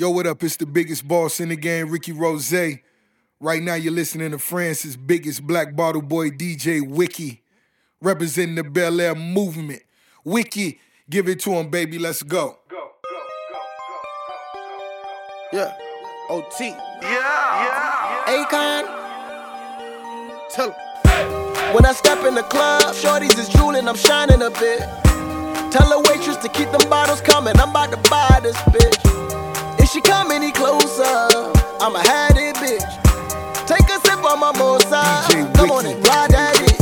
Yo, what up? It's the biggest boss in the game, Ricky Rose. Right now, you're listening to France's biggest black bottle boy, DJ Wiki, representing the Bel Air movement. Wiki, give it to him, baby. Let's go. Yeah. OT. Yeah, yeah. Akon. Tell 'em. When I step in the club, shorties is drooling, I'm shining a bit. Tell the waitress to keep them bottles coming, I'm about to buy this bitch. If she come any closer, I'ma have it, bitch. Take a sip on my moza. DJ Come on and ride that it.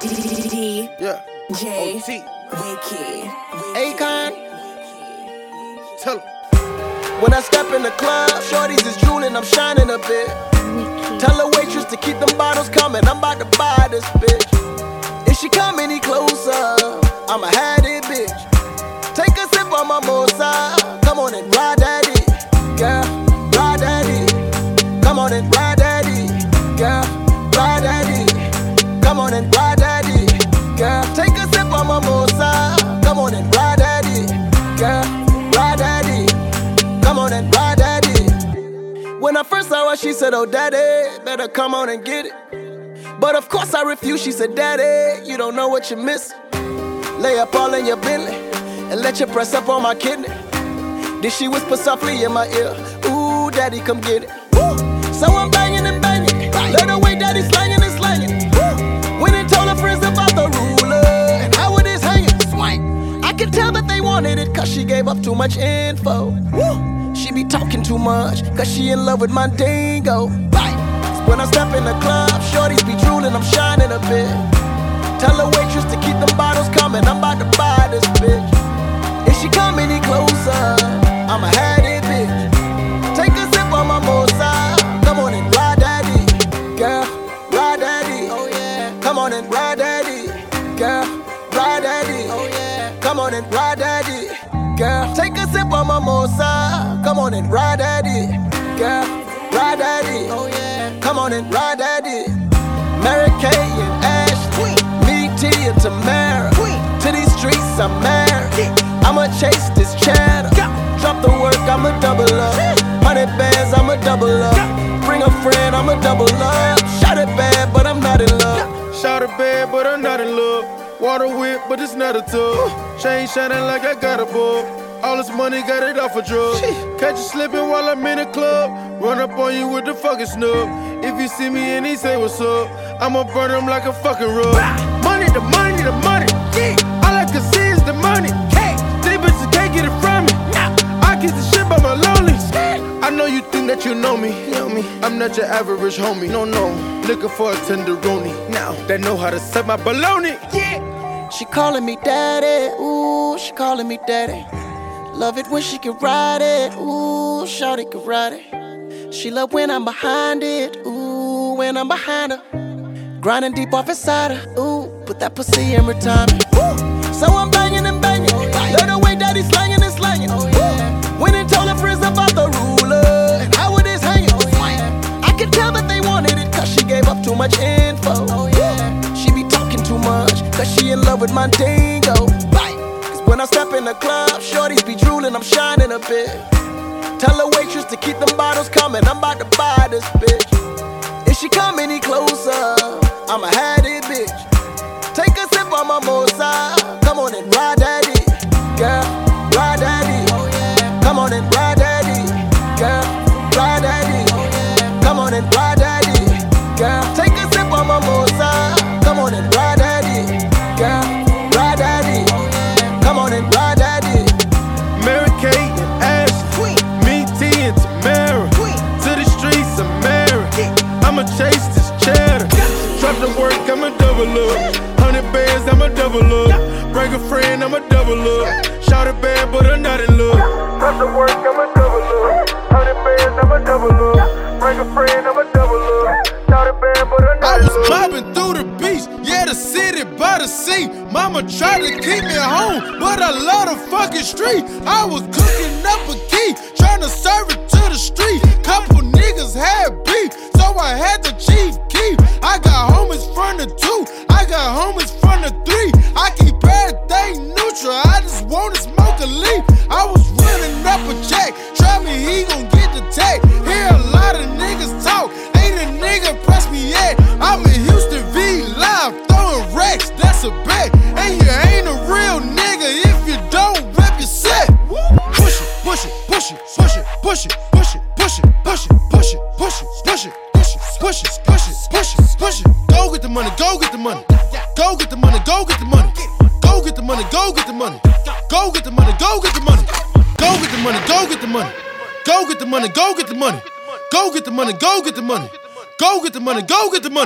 D Yeah. J. Wiki. Akon. Tell 'em. When I step in the club, shorties is drooling, I'm shining a bit. Tell the waitress to keep them bottles coming, I'm about to buy this bitch. If she come any closer, I'ma have it, bitch. Take a sip on my moza. And ride it, girl. Ride it. Come on and ride it, girl. Ride it. Come on and ride it, girl. Take a sip on my moza. Come on and ride it, girl. Ride it. Come on and ride it. When I first saw her, she said, Oh, daddy, better come on and get it. But of course I refused. She said, Daddy, you don't know what you're missing. Lay up all in your belly and let you press up on my kidney. Then she whisper softly in my ear, Ooh, daddy, come get it. So I'm banging and banging. Let the way daddy slanging and slanging. Went and told her friends about the ruler and how it is hanging. Swing. I could tell that they wanted it cause she gave up too much info. She be talking too much cause she in love with my dingo. When I step in the club, shorties be drooling, I'm shining a bit. Tell the waitress to keep them bottles coming, I'm about to buy this bitch. If she come any closer, a sip on my moza. Come on and ride daddy, girl. Ride daddy, oh yeah. Come on and ride daddy. Mary Kay and Ashley, me, T, and Tamara. To these streets, I'm married. I'ma chase this cheddar. Drop the work, I'ma double up. Hundred bands, I'ma double up. Bring a friend, I'ma double up. Shot it bad, but I'm not in love. Shot it bad, but I'm not in love. Water whip, but it's not a tub. Chain shining like I got a bulb. All this money got it off a drug. Catch you slipping while I'm in the club. Run up on you with the fucking snub. If you see me and he say what's up, I'ma burn him like a fucking rug. Money, the money, the money. All I can see is the money. These bitches can't get it from me. I get the shit by my lonely. I know you think that you know me. Know me. I'm not your average homie. No, no. Looking for a tenderoni. Now they know how to set my baloney. Yeah. She calling me daddy, ooh, she calling me daddy. Love it when she can ride it, ooh, shawty can ride it. She love when I'm behind it, ooh, when I'm behind her. Grinding deep off inside her, ooh, put that pussy in retirement. So I'm banging and banging, let the way daddy slanging and slanging. Woo! Went and told her friends about the ruler and how it is hanging. I could tell that they wanted it cause she gave up too much info. She be talking too much cause she in love with my dingo. When I step in the club, shorties be drooling, I'm shining a bit. Tell the waitress to keep them bottles coming, I'm about to buy this bitch. If she come any closer, I'ma have double up. Break a friend, I'ma double up. Shout it bad, but I'm not in love. Drop the work, I'ma double up. Hundred bands, I'ma double up. Break a friend, double up. Shout it bad, but I'm not I was mobbing through the beach, yeah, the city by the sea. Mama tried to keep me home, but I love the fucking street. I was cooking up a key, trying to serve it to the street. Couple niggas had beef, so I had chief keep. I got homies from the two, I got homies from the three. I keep everything neutral, I just wanna smoke a leaf. I was running up a check, try me, he gon' get the tech. Hear a lot of niggas talk, ain't a nigga press me yet. I'm in Houston V live, throwing racks, that's a bet. And you ain't a real nigga if you don't rep your set. Push it, push it, push it, push it, push it, push it, push it, push it, push it, push it, push it, push it, push it, push it push it, push it. Go get the money, go get the money. Go get the money, go get the money. Go get the money, go get the money. Go get the money, go get the money. Go get the money, go get the money. Go get the money, go get the money. Go get the money, go get the money.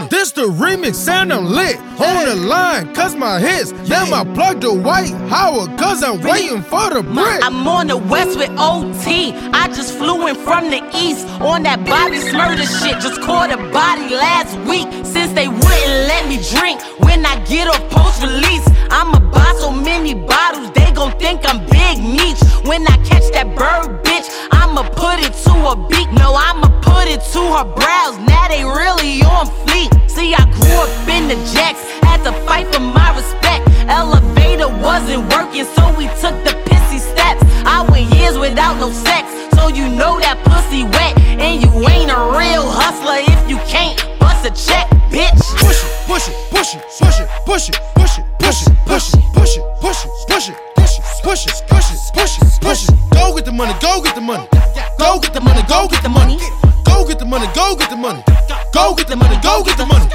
This the remix, sound I'm lit. On the line, cause my hits. Then I plug the Dwight Howard, cause I'm waiting for the brick. I'm on the west with OT. I just flew in from the east on that body murder shit. Just caught a body last week since they wouldn't let me drink. When I get off post release, I'ma buy so many bottles, they gon' think I'm Big Meech. When I catch that bird, bitch, I'ma put it to her beak. No, I'ma put it to her brows. Now they really on fleek. See, I grew up in the jacks, had to fight for my respect. Elevator wasn't working, so we took the pissy steps. I went years without no sex, so you know that pussy wet. And you ain't a real hustler if you can't bust a check, bitch. Push it, push it, push it, push it, push it, push it, push it, push it, push it, push it, push it, push it, push it, push it, push it, push it. Go get the money, go get the money. Go get the money, go get the money. Go get the money, go get the money. Go get the money, go get the money.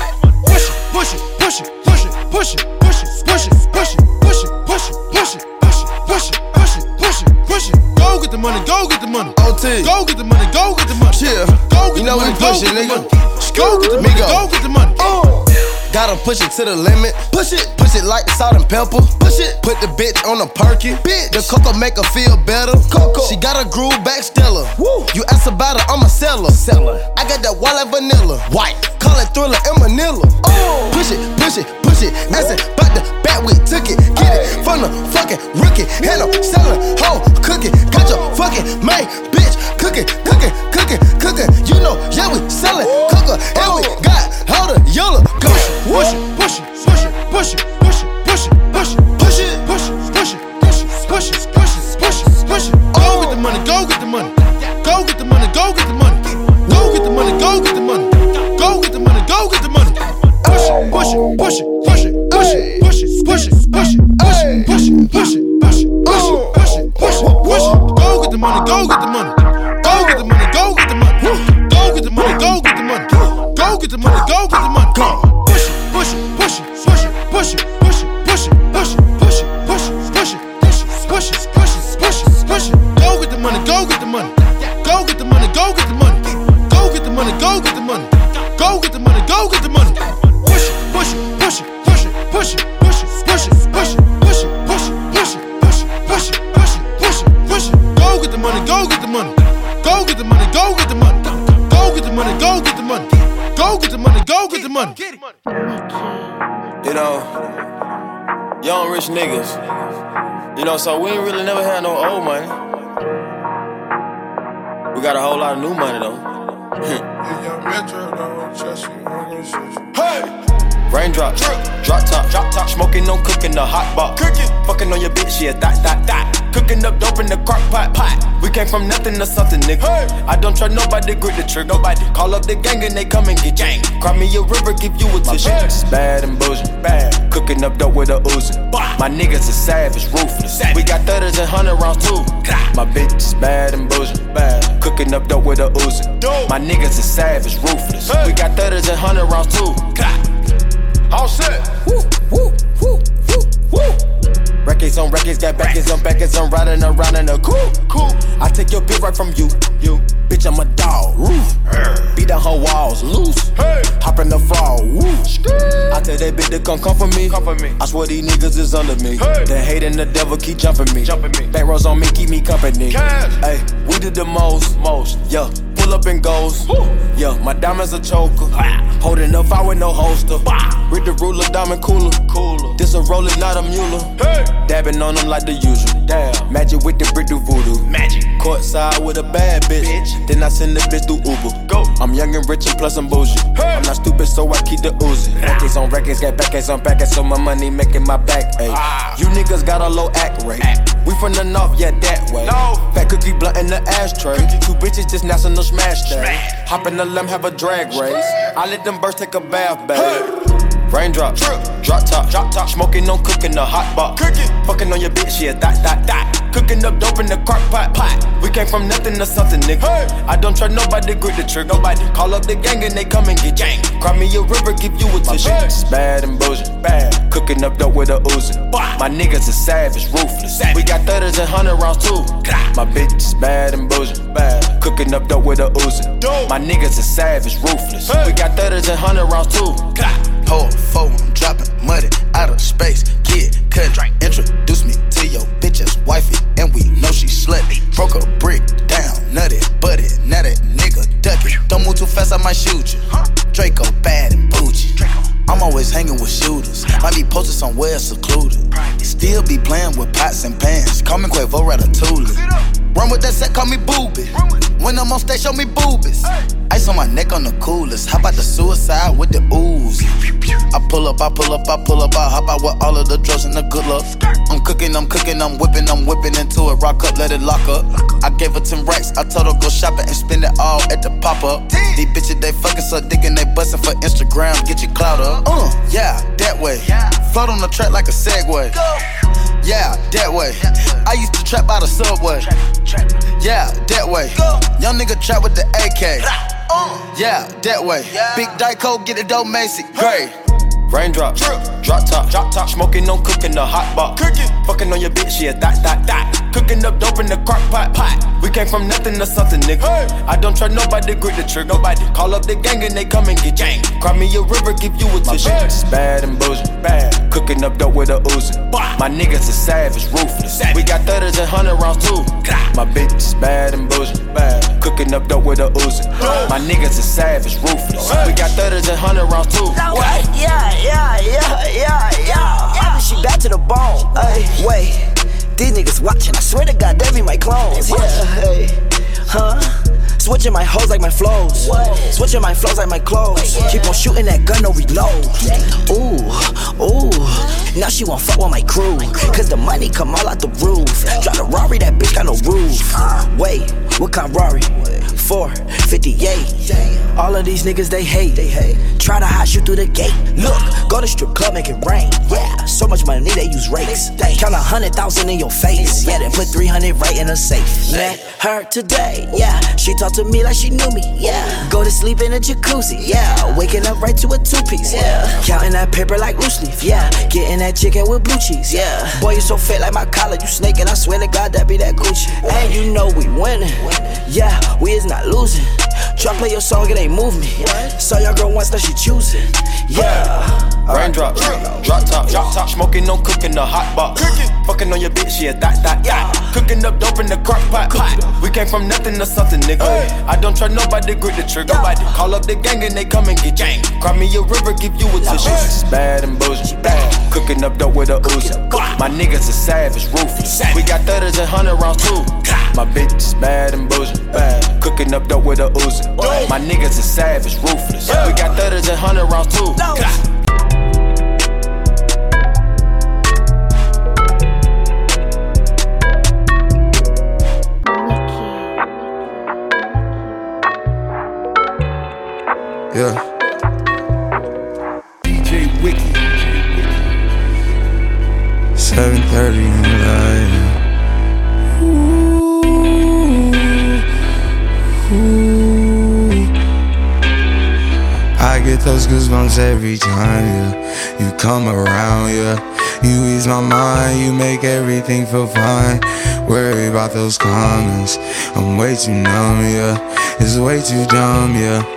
Push it, push it, push it, push it, push it, push it, push it, push it, push it, push it, push it, push it, push it, push it, push it, push it. Go get the money, go get the money. OT. Go get the money, go get the money. Yeah. Go get You the know money, we get the nigga. money. Go get the money, go get the money. Oh. Gotta push it to the limit. Push it, push it like salt and pepper. Push it, put the bitch on a perky. Bitch, the cocoa make her feel better. Coco, she got a groove back stellar. Woo, you ask about her, I'm a seller. Seller, I got that white like vanilla. White, call it thriller in Manila. Oh, push it, push it, push it. Asking about the bat, we took it. Get it from the fucking rookie. And I'm selling, hoe, cooking. Got your fucking main bitch cooking, cooking, cooking, cooking. You know, yeah, we selling cooker. And we got the yellow. Come on, Push it, push it, push it, push it, push it, push it, push it, push it. push it, push it, push it, push it, push it, push it, push it. Go get the money, go get the money. Go get the money, go get the money. Drop top, drop top, smoking on cooking the hot pot, cooking, fucking on your bitch, yeah, that, that, that. Cooking up dope in the crock pot, pot. We came from nothing to something, nigga. Hey. I don't trust nobody, grip the trigger. Nobody call up the gang and they come and get gang. Cry me a river, give you a tissue. bitch. It's bad and bullshit, bad. Cooking up dope with a Uzi. My niggas are savage, ruthless. We got thudders and hundred rounds too. My bitch is bad and bullshit, bad. Cooking up dope with a Uzi. My niggas are savage, ruthless. We got thudders and hundred rounds too. All set. Woo, woo, woo, woo, woo. Records on records, got backers on backers, I'm riding around in a cool, cool. I take your bitch right from you, you. Bitch, I'm a dog, roof. Beat down her walls, loose. Hey. Hop in the fall, woo. I tell that bitch to come come for me. Come for me. I swear these niggas is under me. Hey. The hate and the devil keep jumping me. Jumping me. Back rows on me, keep me company. Hey, we did the most, most. Yeah, pull up and goes. Yeah, my diamonds a choker. Holding up, I with no holster. With the ruler, diamond cooler. Cooler. This a roller, not a mule. Hey. Dabbing on them like the usual. Damn. Magic with the brick do voodoo. Magic. Courtside with a bad bitch. Bitch. Then I send the bitch through Uber. Go. I'm young and rich and plus I'm bougie. Hey. I'm not stupid, so I keep the Uzi. Records on records, got backers on backers, so my money making my back. Ah. You niggas got a low act rate. We from the north, yeah, that way. No. Fat cookie blunt in the ashtray. Two bitches just national smash day. Smash. Hop in the limb, have a drag race. I let them birds take a bath. Raindrop, drip, drop top, drop top. Smoking on cooking the hot pot. Cooking, fucking on your bitch, yeah, that, that, that. Cooking up dope in the crock pot, pot. We came from nothing to something, nigga. Hey. I don't trust nobody, grip the trigger. Nobody call up the gang and they come and get gang. Cry me a river, give you a tissue. My bitch is bad and bullshit, bad. Cooking up dope with a Uzi. My niggas are savage, ruthless. We got thudders and hundred rounds too. My bitch is bad and bullshit, bad. Cooking up dope with a Uzi. My niggas are savage, ruthless. We got thudders and hundred rounds too. Hold four, I'm dropping money out of space. Kid, cut, introduce me to your bitch's wifey, and we know she slutty. Broke a brick down, nutty, butty, now that nigga duck it. Don't move too fast, I might shoot you. Draco bad and bougie. I'm always hanging with shooters. Might be posted somewhere secluded. Still be playing with pots and pans. Call me Quavo Ratatouille. Run with that set, call me booby. When I'm on stage, show me boobies. Ice on my neck on the coolest. How about the suicide with the ooze? I pull up, I pull up, I pull up, I hop out with all of the drugs and the good luck. I'm cooking, I'm cooking, I'm whipping, I'm whipping into it. Rock up, let it lock up. I gave her 10 racks, I told her go shopping and spend it all at the pop up. These bitches, they fucking so dick and they bustin' for Instagram. Get your clout up. Uh, yeah, that way. Float on the track like a Segway. Yeah, that way. I used to trap by the subway. Yeah, that way. Young nigga trap with the AK. Yeah, that way. Big Dyco, get it dough, Macy. Gray. Raindrop, drip, drop top, drop top. Smoking on cooking the hot box, Cooking, fucking on your bitch, yeah, that, that, that. Cooking up dope in the crock pot, pot. We came from nothing to something, nigga. Hey. I don't trust nobody, grip the trigger. Nobody call up the gang and they come and get gang. Cry me a river, give you a tissue. My bitch is bad and bullshit, bad. Cooking up dope with a Uzi. My niggas are savage, ruthless. Savage. We got thudders and hundred rounds too. My bitch is bad and bullshit, bad. Cooking up dope with a Uzi. My niggas are savage, ruthless. We got thudders and hundred rounds too. Yeah, yeah, yeah, yeah, yeah. She back to the bone. Ay, wait. These niggas watching, I swear to God, they be my clones. Yeah, hey, huh? Switching my hoes like my flows. Switching my flows like my clothes. Keep on shooting that gun, no reload. Ooh, ooh. Now she won't fuck with my crew. Cause the money come all out the roof. Drive the Rari, that bitch got no roof. Wait, what kind Rari? 458. All of these niggas they hate. They hate. Try to hide you through the gate. Look, go to strip club, make it rain. Yeah, so much money they use rakes. Count a hundred thousand in your face. Yeah, then put 300 right in a safe. Met her today. Yeah, she talked to me like she knew me. Yeah, go to sleep in a jacuzzi. Yeah, waking up right to a two piece. Yeah, counting that paper like loose leaf. Yeah, getting that chicken with blue cheese. Yeah, boy, you so fit like my collar. You snaking, I swear to God, that be that Gucci. And you know we winning. Yeah, we is not losing. Try play your song, it ain't move me. Saw your girl once, that she choosing. Yeah. Raindrop, drop drop top, drop top. Smoking no cooking the hot box. Fucking on your bitch, yeah, that, that, yeah. Cooking up dope in the crock pot. We came from nothing to something, nigga. I don't trust nobody, grip the trigger. Nobody call up the gang and they come and get gang. Cry me a river, give you a tissue. It's bad and bullshit, bad. Cooking up dope with a Uzi. My niggas are savage, ruthless. We got thudders and hundred rounds too. My bitch is bad and bullshit, bad. Cooking up dope with a Uzi. My niggas are savage, ruthless. We got thudders and hundred rounds too. Yeah. DJ Wiki. 7:30 in the night. Ooh, ooh. I get those goosebumps every time, yeah. You come around, yeah. You ease my mind, you make everything feel fine. Worry about those comments. I'm way too numb, yeah. It's way too dumb, yeah.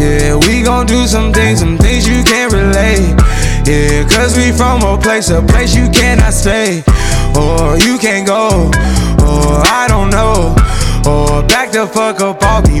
Yeah, we gon' do some things, some things you can't relate. Yeah, cause we from a place, a place you cannot stay. Or you can't go, or I don't know. Or back the fuck up off me.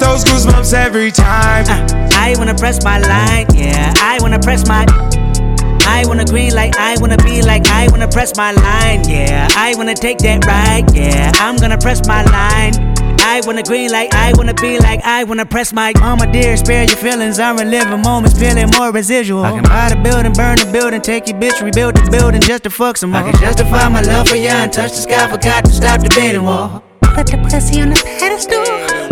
I get those goosebumps every time. Uh, I wanna press my line, yeah. I wanna press my. I wanna green like I wanna be like I wanna press my line, yeah. I wanna take that ride, yeah. I'm gonna press my line. I wanna green like I wanna be like I wanna press my mama dear, spare your feelings. I'm reliving moments, feeling more residual. I can buy the building, burn the building, take your bitch, rebuild the building just to fuck some more. I can justify my love for you and touch the sky, forgot to stop the bidding wall. Put the pussy on the pedestal.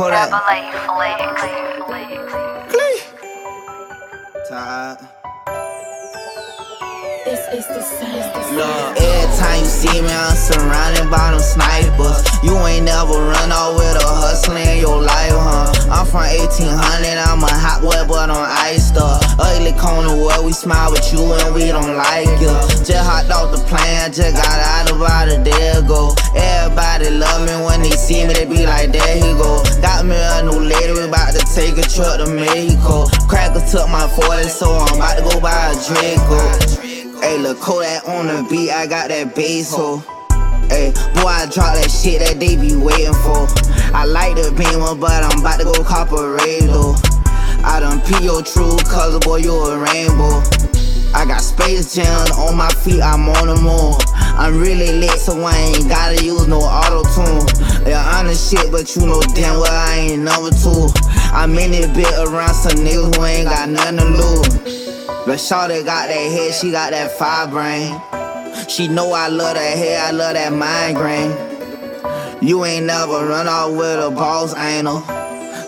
Hey, Kodak. Tired. This is the sound. Look, every time you see me, I'm surrounded by them snipers. You ain't never run off with a hustler in your life, huh? I'm from 1800, I'm a hot boy, but on ice stuff. Ugly corner where we smile with you and we don't like you. Just hopped off the plane, just got out about a day ago. Everybody love me when they see me, they be like, there he go. Got me a new lady, we about to take a trip to Mexico. Cracker took my 40, so I'm about to go buy a Draco. Hey, look, Kodak on the beat, I got that bass, ho. Hey, boy, I drop that shit that they be waiting for. I like the beamer, but I'm about to go cop a radio. I done pee your true color, boy, you a rainbow. I got space jam on my feet, I'm on the moon. I'm really lit, so I ain't gotta use no auto tune. Yeah, honest shit, but you know damn well I ain't number two. I'm in it bit around some niggas who ain't got nothing to lose. But Shawty got that head, she got that fire brain. She know I love that hair, I love that migraine. You ain't never run off with a boss anal.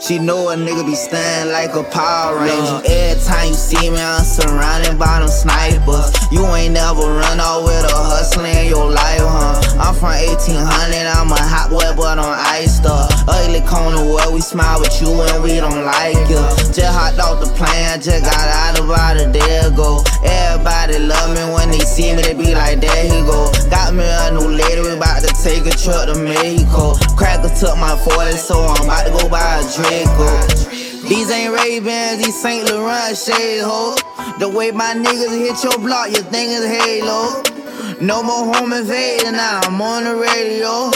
She know a nigga be standing like a Power Ranger. Every time you see me, I'm surrounded by them snipers. You ain't never run off with a hustler in your life, huh? I'm from 1800, I'm a hot boy, but on ice stuff. Ugly corner where we smile with you and we don't like you. Just hopped off the plane, just got out about a day ago. Everybody love me when they see me, they be like, there he go. Got me a new lady, we about to take a trip to Mexico. Cracker took my 40, so I'm about to go buy a Draco. These ain't Ray-Bans, these Saint Laurent shades, ho. The way my niggas hit your block, you think it's Halo. No more home invading, now I'm on the radio.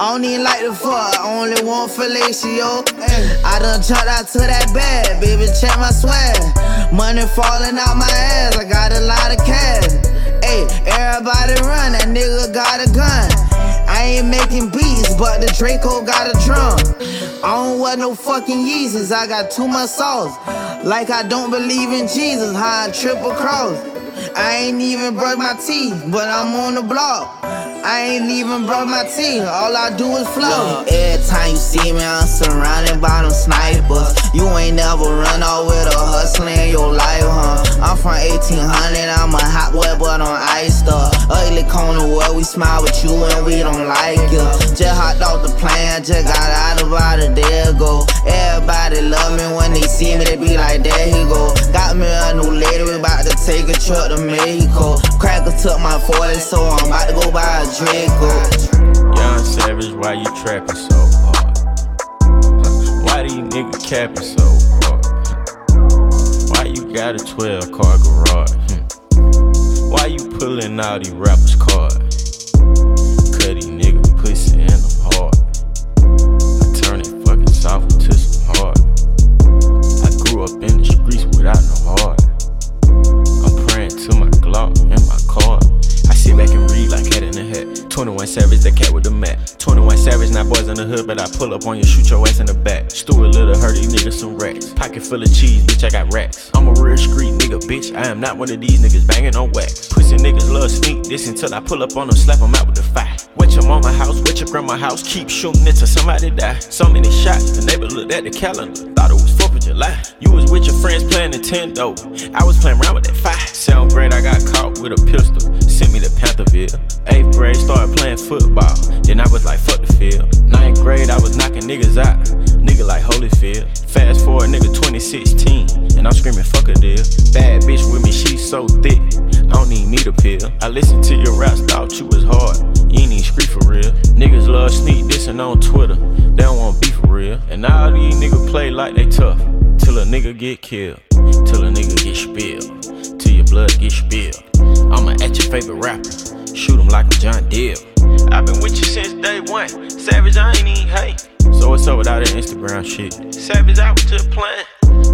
I don't even like the fuck, only want fellatio. I done jumped out to that bed, baby, check my swag. Money falling out my ass, I got a lot of cash. Hey, everybody run, that nigga got a gun. I ain't making beats, but the Draco got a drum. I don't wear no fucking Yeezys, I got too much sauce. Like I don't believe in Jesus, how I triple cross. I ain't even brush my teeth, but I'm on the block. I ain't even brush my teeth, all I do is flow. Every time you see me, I'm surrounded by them snipers. You ain't never run off with a hustler in your life, huh? I'm from 1800, I'm a hot boy, but on ice stuff. Ugly corner where we smile with you and we don't like you. Just hopped off the plane, just got out about a day ago. Everybody love me when they see me, they be like, there he go. Got me a new lady, we about to take a trip to Mexico. Took my 40, so I'm about to go buy a Draco. Oh. Young Savage, why you trapping so hard? Why these niggas capping so hard? Why you got a 12 car garage? Why you pulling all these rappers' cards? Cut these nigga pussy the hood, but I pull up on you, shoot your ass in the back. Stuart Little, hurt these niggas some racks. Pocket full of cheese, bitch, I got racks. I'm a real street nigga, bitch. I am not one of these niggas banging on wax. Pussy niggas love sneak this until I pull up on them, slap them out with the fire. Wet your mama house, wet your grandma house, keep shooting until somebody die. So many shots, the neighbor looked at the calendar, thought it was 4th of July. You was with your friends playing Nintendo, I was playing around with that fire. Seventh grade, I got caught with a pistol, sent me to Pantherville. Eighth grade, started playing football, then I was like, fuck the field. Ninth grade, I was knocking niggas out, nigga like Holyfield. Fast forward, nigga 2016, and I'm screaming, fuck a deal. Bad bitch with me, she so thick, I don't need me to pill. I listened to your raps, thought you was hard, you ain't even scream for real. Niggas love sneak dissing on Twitter, they don't want beef for real. And all these niggas play like they tough, till a nigga get killed, till a nigga get spilled, till your blood get spilled. I'ma at your favorite rapper, shoot him like I'm John Deere. I've been with you since day one, Savage, I ain't even hate. So what's up with all that Instagram shit? Savage, out was just playing.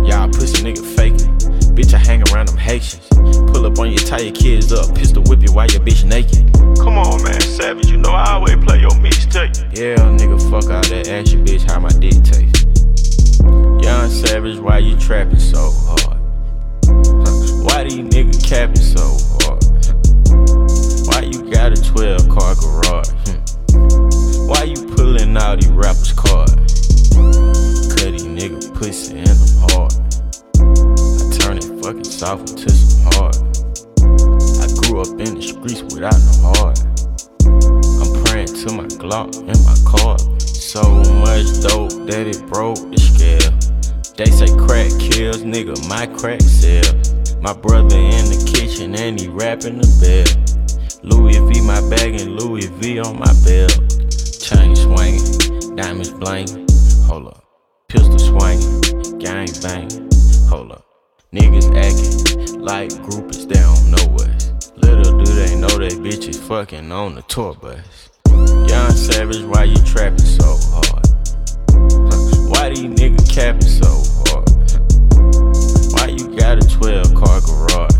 Y'all pussy nigga faking. Bitch, I hang around them Haitians. Pull up on you, tie your kids up, pistol whip you while your bitch naked. Come on, man, Savage, you know I always play your mixtape. Yeah, nigga, fuck all that ask your bitch how my dick taste. Young Savage, why you trapping so hard? Why these niggas capping so hard? Why you got a 12 car garage? Why you pulling all these rappers' cards? Cut these nigga pussy in I'm hard. I turn it fucking soft into some hard. I grew up in the streets without no heart. I'm praying to my Glock and my car. So much dope that it broke the scale. They say crack kills, nigga, my crack sell. My brother in the kitchen and he rapping the bell. Louis V my bag and Louis V on my belt. Chain swinging, diamonds blinging. Hold up, pistol swinging, gang banging. Hold up, niggas acting like groupies, they don't know us. Little do they know they bitches fucking on the tour bus. Young Savage, why you trapping so hard? Why these niggas capping so hard? Why you got a 12 car garage?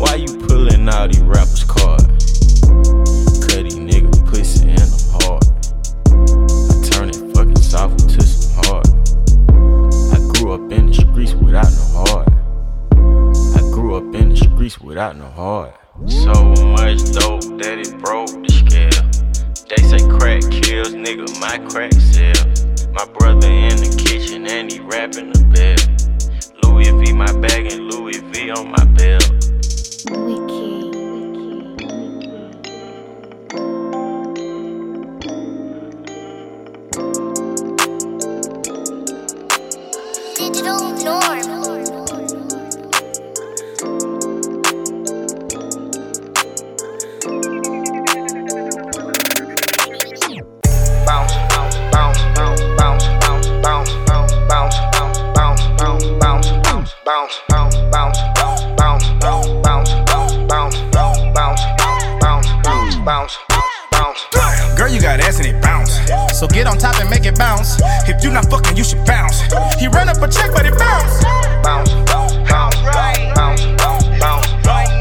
Why you pulling all these rappers' cards? Cut these nigga pussy and I'm hard. I turn it fucking soft some hard. I grew up in the streets without no heart. I grew up in the streets without no heart. So much dope that it broke the scale. They say crack kills, nigga, my crack sell. My brother in the kitchen and he rapping the bell. Louis V my bag and Louis V on my belt. Digital norm. Bounce. So get on top and make it bounce. If you not fucking, you should bounce. He run up a check, but it bounce. Bounce, bounce, bounce, bounce, bounce, bounce,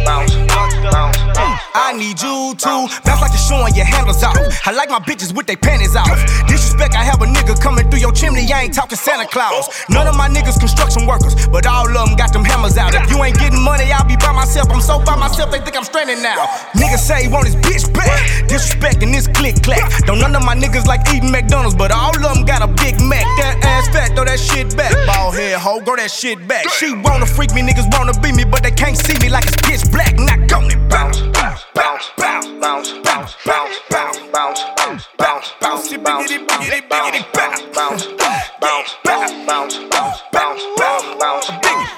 bounce, bounce, bounce. I need you like you're showing your handles off. I like my bitches with their panties off. Disrespect, I have a nigga coming through your chimney. I ain't talking Santa Claus. None of my niggas construction workers, but all of them got them hammers out. If you ain't getting money, I'll be by myself. I'm so by myself, they think I'm stranded now. Niggas say he want his bitch back. Disrespecting this click clack. Don't none of my niggas like eating McDonald's, but all of them got a Big Mac. That ass fat, throw that shit back. Ball head, hoe, grow that shit back. She wanna freak me, niggas wanna be me, but they can't see me like it's pitch black. Knock on it, bounce, bounce, bounce, bounce, bounce, bounce, bounce, bounce, bounce, bounce, bounce, bounce, bounce, bounce, bounce, bounce, bounce, bounce, bounce, bounce, bounce, bounce, bounce,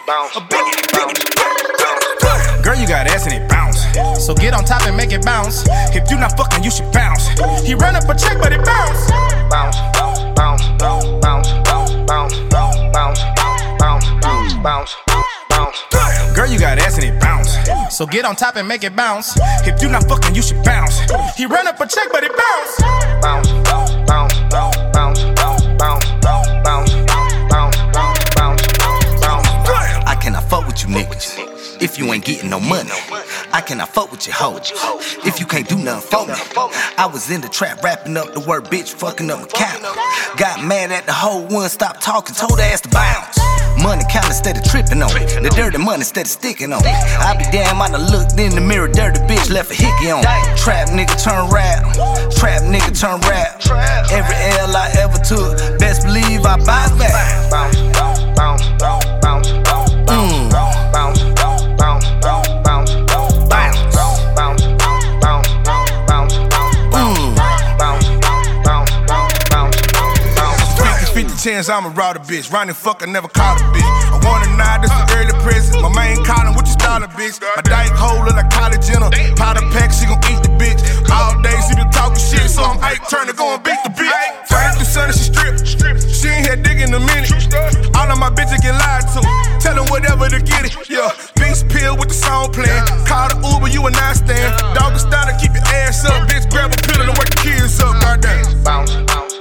bounce, bounce, bounce. Girl, you got ass and it bounce. So get on top and make it bounce. If you not fucking, you should bounce. He run up a check, but it bounce. Bounce, bounce, bounce, bounce, bounce, bounce, bounce, bounce, bounce, bounce, bounce. Girl, you got ass and it bounce. So get on top and make it bounce. If you not fucking, you should bounce. He run up a check, but it bounce. Bounce, bounce, bounce, bounce, bounce, bounce, bounce, bounce, bounce, bounce, bounce. I cannot fuck with you niggas if you ain't getting no money. I cannot fuck with you hoes if you can't do nothing for me. I was in the trap rapping up the word bitch, fucking up my count. Got mad at the whole one, stopped talking, told her ass to bounce. Money count instead of tripping on it. The dirty money instead of sticking on it. I be damn, I done looked in the mirror, dirty bitch left a hickey on it. Trap nigga turn rap, trap nigga turn rap. Every L I ever took, best believe I bounce back. Bounce, bounce, bounce, bounce, bounce, bounce, bounce, chance rob a bitch. Ronnie fucker never caught a bitch. I wanna know this is early present. My main calling, what you style a bitch? My dyke hole look like college in her. Powder pack, she gon' eat the bitch. All day she been talking shit, so I'm Ike Turner gon' beat the bitch. Friday through Sunday she strip. She ain't here digging a minute. All of my bitches get lied to. Tell them whatever to get it. Yeah, beast pill with the song playing. Call the Uber, you a nightstand. Dog is starting keep your ass up. Bitch, grab a pill and wake the kids up. Goddamn. Bounce, bounce,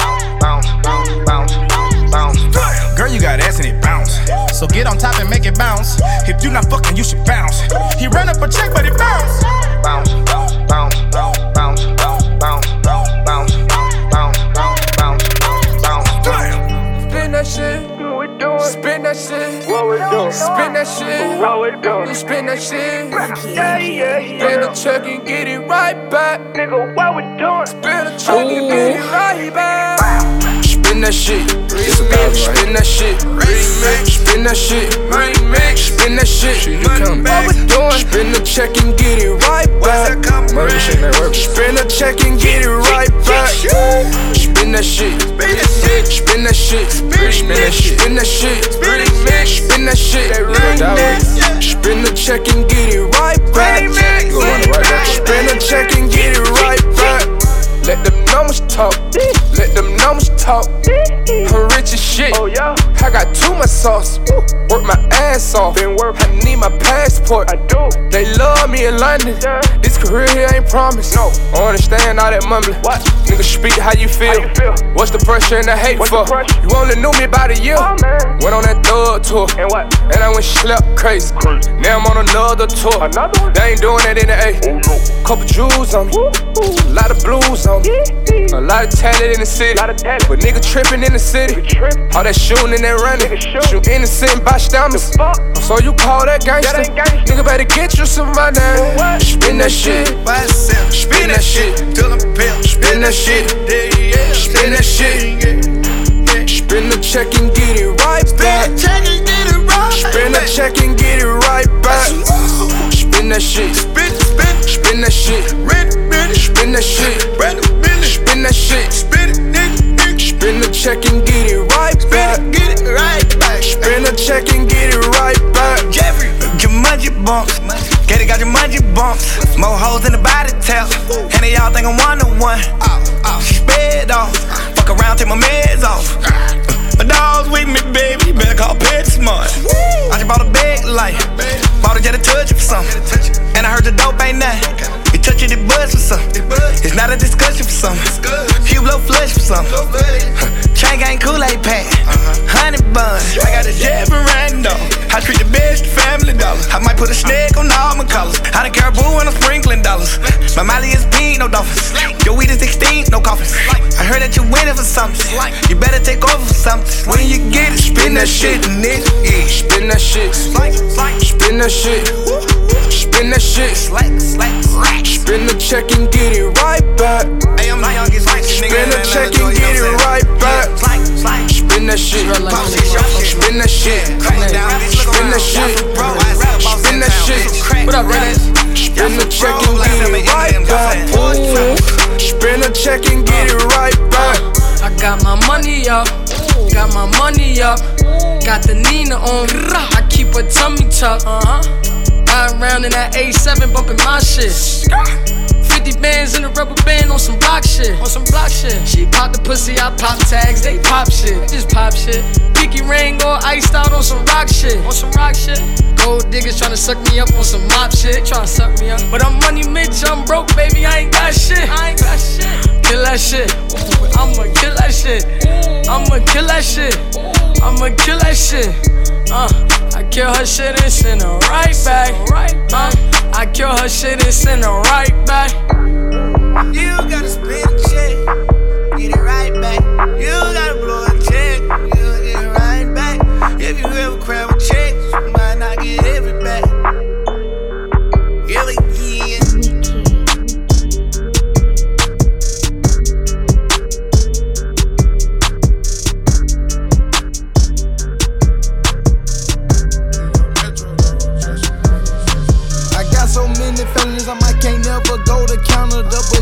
So get on top and make it bounce. If you not fucking, you should bounce. He run up a check, but it bounce. Bounce, bounce, bounce, bounce, bounce, bounce, bounce, bounce, bounce, bounce, bounce, bounce. Spin that shit. Spin that shit. What we doing? Spin that shit. What we doing? Spin that shit. Yeah, yeah, yeah. Spin the check and get it right back. Nigga, what we doing? Spin the check and get it right back. Spin that shit. Spin that shit. Spin that shit. Spin that shit. What we doing? Spin the check and get it right back. Murder shit network. Spin the check and get it right back. Spin that shit. Spin that shit. Spin that shit. Spin that shit. Spin that shit. Spin that shit. Spin the check and get it right back. Sauce. Ass off. Been work. I need my passport. I do. They love me in London. This career here ain't promised. No. I understand all that mumbling. What? Nigga speak how you feel. How you feel? What's the pressure and the hate What's for? The you only knew me about a year. Oh. Went on that thug tour. And what? And I went slept crazy. crazy. Now I'm on another tour. Another one? They ain't doing that in the A. Oh, no. Couple jewels on me. A lot of blues on me. A lot of talent in the city. But nigga tripping in the city. All that shooting and that running. Shoot innocent bystanders. So you call that gangster? Nigga better get you some money. Spin that shit. Spin that shit. Spin that shit. Spin that shit. Spin the check and get it right back. Spin the check and get it right back. Spin that shit. Spin, spin, spin that shit. Spin that shit. Spin that shit. Spin it. Spin the check and get it right back. Get it right the check and get it right back. Jeffrey, your mungie bumps. Get it, got your mungie bumps. More hoes in the body tap. And they all think I'm one to one. Sped off. Fuck around, take my meds off. My dog's with me, baby. You better call PetSmart. I just bought a bag light. Bought a jet to touch it for something. And I heard the dope ain't nothing. You touch it, it buzz for something. It's not a discussion for something. Few blow flush for something. Chain gang Kool-Aid pack. Uh-huh. Honey bun. I got a jet for random. I treat the best family dollar. I might put a snake on all my colors. I don't care boo when I'm sprinkling dollars. My Molly is pink, no dolphins. Your weed is 16, no coffins. I heard that you winning for something. You better take over for something. When you get it, spin that shit, nigga. Yeah. Spin that shit. Spin that shit. Spin that shit. Spin the check and get it right back. Spin the check and get it right back. Spin that shit. Spin that shit. Spin that shit. Spin that shit. What up, Red? Spin the check and get it right back. Spin the check and get it right back. I got my money up, got my money up, got the Nina on. I keep a tummy tuck. Uh-huh. Ride in that A7 bumping my shit. 50 bands in a rubber band on some block shit. On some block shit. She pop the pussy, I pop tags, they pop shit. Just pop shit. Pinky ring all iced out on some rock shit. On some rock shit. Gold diggers tryna suck me up on some mop shit. Tryna suck me up. But I'm money Mitch, I'm broke, baby. I ain't got shit. I ain't got shit. Kill that shit. I'ma kill that shit. I'ma kill that shit. I'ma kill that shit. Uh, I kill her shit and send her right back. Uh, I kill her shit and send her right back. You gotta spin a check, get it right back. You gotta blow a check,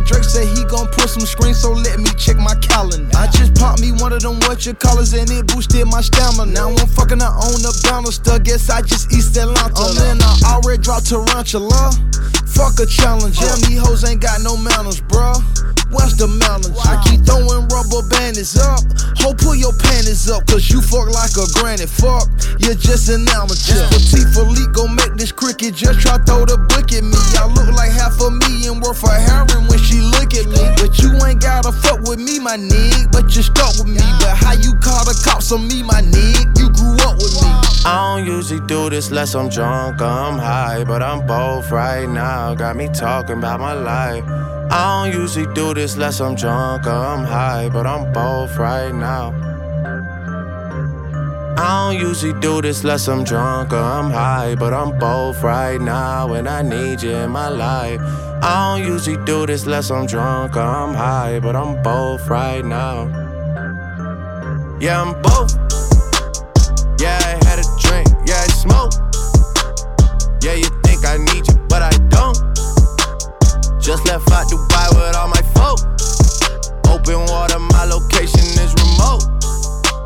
Drake said he gon' put some screens, so let me check my calendar. I just popped me one of them what you callers and it boosted my stamina. Now I'm fucking her on the banister, guess I just East Atlanta. Oh, then I already dropped Tarantula. Fuck a challenge, damn oh. these hoes ain't got no manners, bruh. What's the manners? I keep rubber bandits up. Ho, pull your panties up, cause you fuck like a granny. Fuck, you're just an amateur. Patek Philippe gon' make this cricket just try throw the book at me. I look like half a million worth of heroin when she look at me. But you ain't gotta fuck with me, my nig. But you stuck with me. But how you call the cops on me, my nig? You grew up with me. I don't usually do this unless I'm drunk I'm high, but I'm both right now. Got me talking about my life. I don't usually do this unless I'm drunk or I'm high, but I'm both right now. I don't usually do this unless I'm drunk or I'm high, but I'm both right now, and I need you in my life. I don't usually do this unless I'm drunk or I'm high, but I'm both right now. Yeah, I'm both. Yeah, I had a drink. Yeah, I smoke. Just left out Dubai with all my folk. Open water, my location is remote.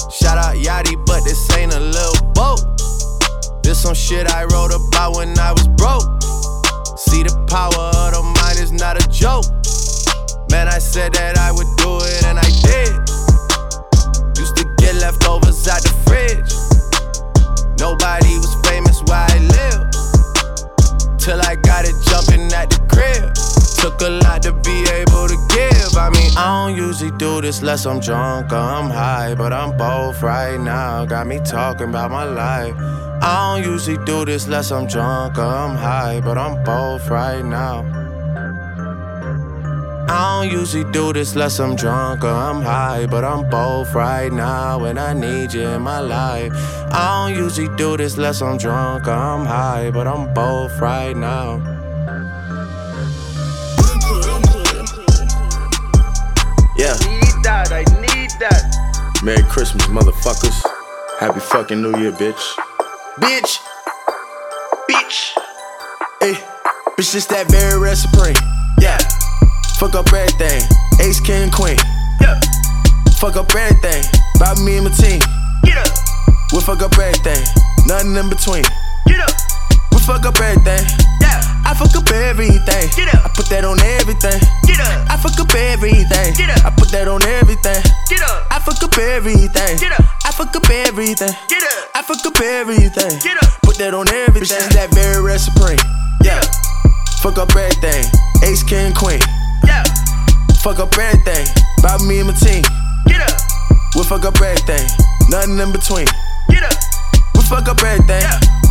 Shout out Yachty, but this ain't a little boat. This some shit I wrote about when I was broke. See the power of the mind is not a joke. Man, I said that I would do it and I did. Used to get leftovers out the fridge. Nobody was famous where I live. Till I got it jumping at the crib. Took a lot to be able to give. I mean, I don't usually do this unless I'm drunk or I'm high, but I'm both right now. Got me talking about my life. I don't usually do this unless I'm drunk or I'm high, but I'm both right now. I don't usually do this unless I'm drunk or I'm high, but I'm both right now, and I need you in my life. I don't usually do this unless I'm drunk or I'm high, but I'm both right now. Yeah. Need that, I need that. Merry Christmas, motherfuckers. Happy fucking New Year, bitch. Bitch. Bitch. Hey, bitch, it's that very rare supreme. Yeah. Fuck up everything. Ace, king, queen. Yeah. Fuck up everything. About me and my team. Get up. We fuck up everything. Nothing in between. Get up. We fuck up everything. I fuck up everything. Get up. I put that on everything. Get up. I fuck up everything. Get up. I put that on everything. Get up. I fuck up everything. Get up. I fuck up everything. Get up. I fuck up everything. Get up. Put that on everything. Bitch, that very supreme. Yeah. Fuck up everything. Ace, king, queen. Yeah. Fuck up everything. About me and my team. Get up. We fuck up everything. Nothing in between. Get up. We fuck up everything. Yeah.